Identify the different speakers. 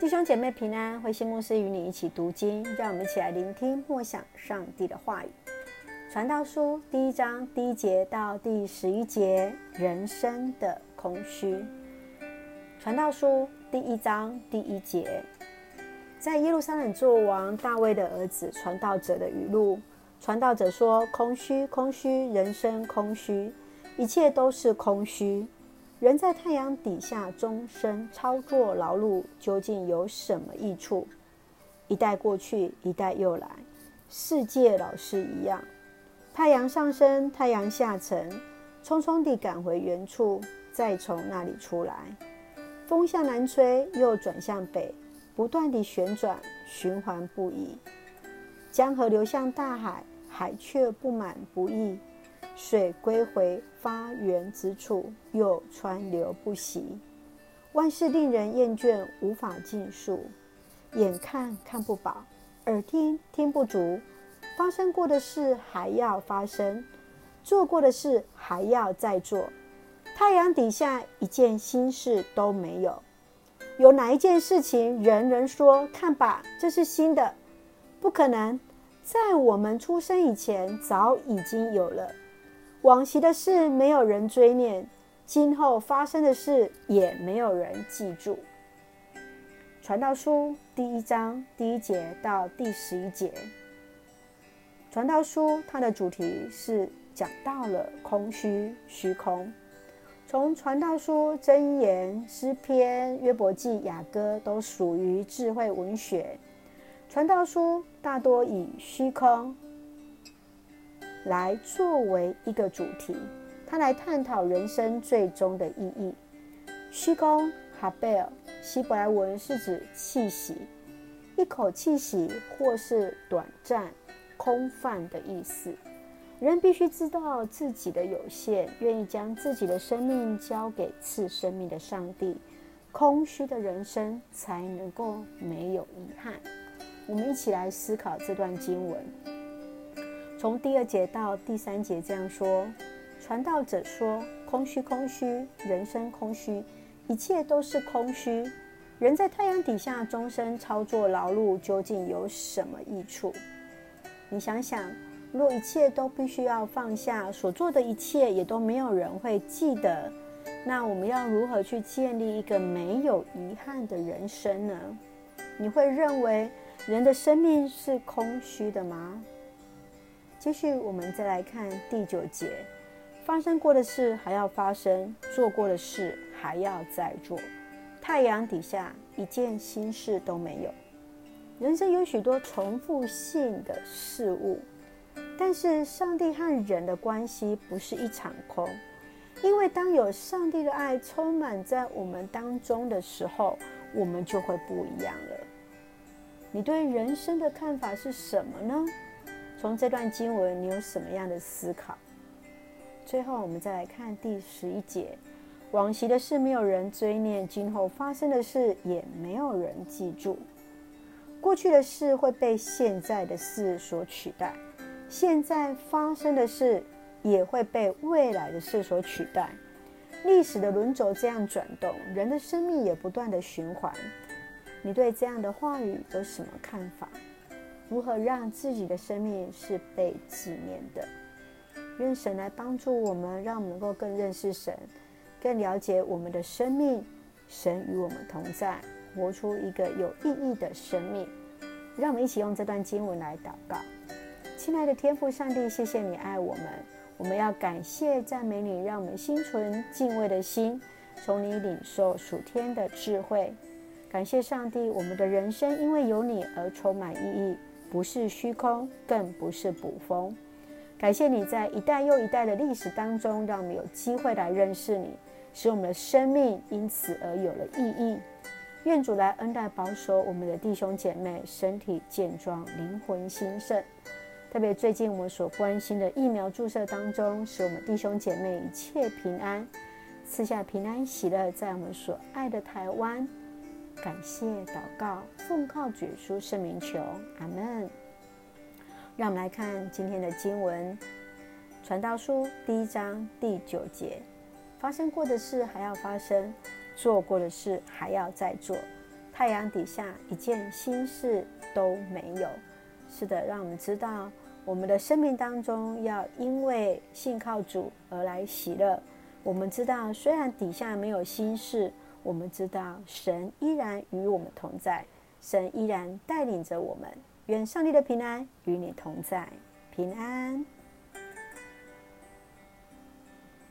Speaker 1: 弟兄姐妹平安，慧馨牧师与你一起读经，让我们一起来聆听默想上帝的话语。传道书第一章第一节到第十一节，人生的空虚。传道书第一章第一节，在耶路撒冷作王大卫的儿子传道者的语录。传道者说：“空虚，空虚，人生空虚，一切都是空虚。”人在太阳底下终身操作劳碌，究竟有什么益处？一代过去，一代又来，世界老是一样。太阳上升，太阳下沉，匆匆地赶回原处，再从那里出来。风向南吹，又转向北，不断地旋转，循环不已。江河流向大海，海却不满不溢。水归回发源之处，又川流不息。万事令人厌倦，无法尽数。眼看看不饱，耳听听不足。发生过的事还要发生，做过的事还要再做。太阳底下一件新事都没有。有哪一件事情人人说看吧，这是新的？不可能，在我们出生以前早已经有了。往昔的事没有人追念，今后发生的事也没有人记住。传道书第一章第一节到第十一节。传道书它的主题是讲到了空虚、虚空。从传道书、箴言、诗篇、约伯记、雅歌都属于智慧文学。传道书大多以虚空。来作为一个主题，他来探讨人生最终的意义。虚空哈贝尔，希伯来文是指气息，一口气息或是短暂、空泛的意思。人必须知道自己的有限，愿意将自己的生命交给赐生命的上帝，空虚的人生才能够没有遗憾。我们一起来思考这段经文。从第二节到第三节这样说，传道者说：“空虚，空虚，人生空虚，一切都是空虚。人在太阳底下终身操作劳碌，究竟有什么益处？你想想，若一切都必须要放下，所做的一切也都没有人会记得，那我们要如何去建立一个没有遗憾的人生呢？你会认为人的生命是空虚的吗？”继续，我们再来看第九节：发生过的事还要发生，做过的事还要再做。太阳底下一件新事都没有。人生有许多重复性的事物，但是上帝和人的关系不是一场空，因为当有上帝的爱充满在我们当中的时候，我们就会不一样了。你对人生的看法是什么呢？从这段经文，你有什么样的思考？最后，我们再来看第十一节：往昔的事没有人追念，今后发生的事也没有人记住。过去的事会被现在的事所取代，现在发生的事也会被未来的事所取代。历史的轮轴这样转动，人的生命也不断的循环。你对这样的话语有什么看法？如何让自己的生命是被纪念的？愿神来帮助我们，让我们能够更认识神，更了解我们的生命。神与我们同在，活出一个有意义的生命。让我们一起用这段经文来祷告。亲爱的天父上帝，谢谢你爱我们，我们要感谢赞美你，让我们心存敬畏的心，从你领受属天的智慧。感谢上帝，我们的人生因为有你而充满意义。不是虚空，更不是捕风。感谢你在一代又一代的历史当中，让我们有机会来认识你，使我们的生命因此而有了意义。愿主来恩待保守我们的弟兄姐妹，身体健壮，灵魂兴盛。特别最近我们所关心的疫苗注射当中，使我们弟兄姐妹一切平安，赐下平安喜乐，在我们所爱的台湾。感谢祷告，奉靠主耶稣圣名求，阿门。让我们来看今天的经文，《传道书》第一章第九节：发生过的事还要发生，做过的事还要再做。太阳底下一件心事都没有。是的，让我们知道，我们的生命当中要因为信靠主而来喜乐。我们知道，虽然底下没有心事，我们知道神依然与我们同在，神依然带领着我们。愿上帝的平安与你同在，平安。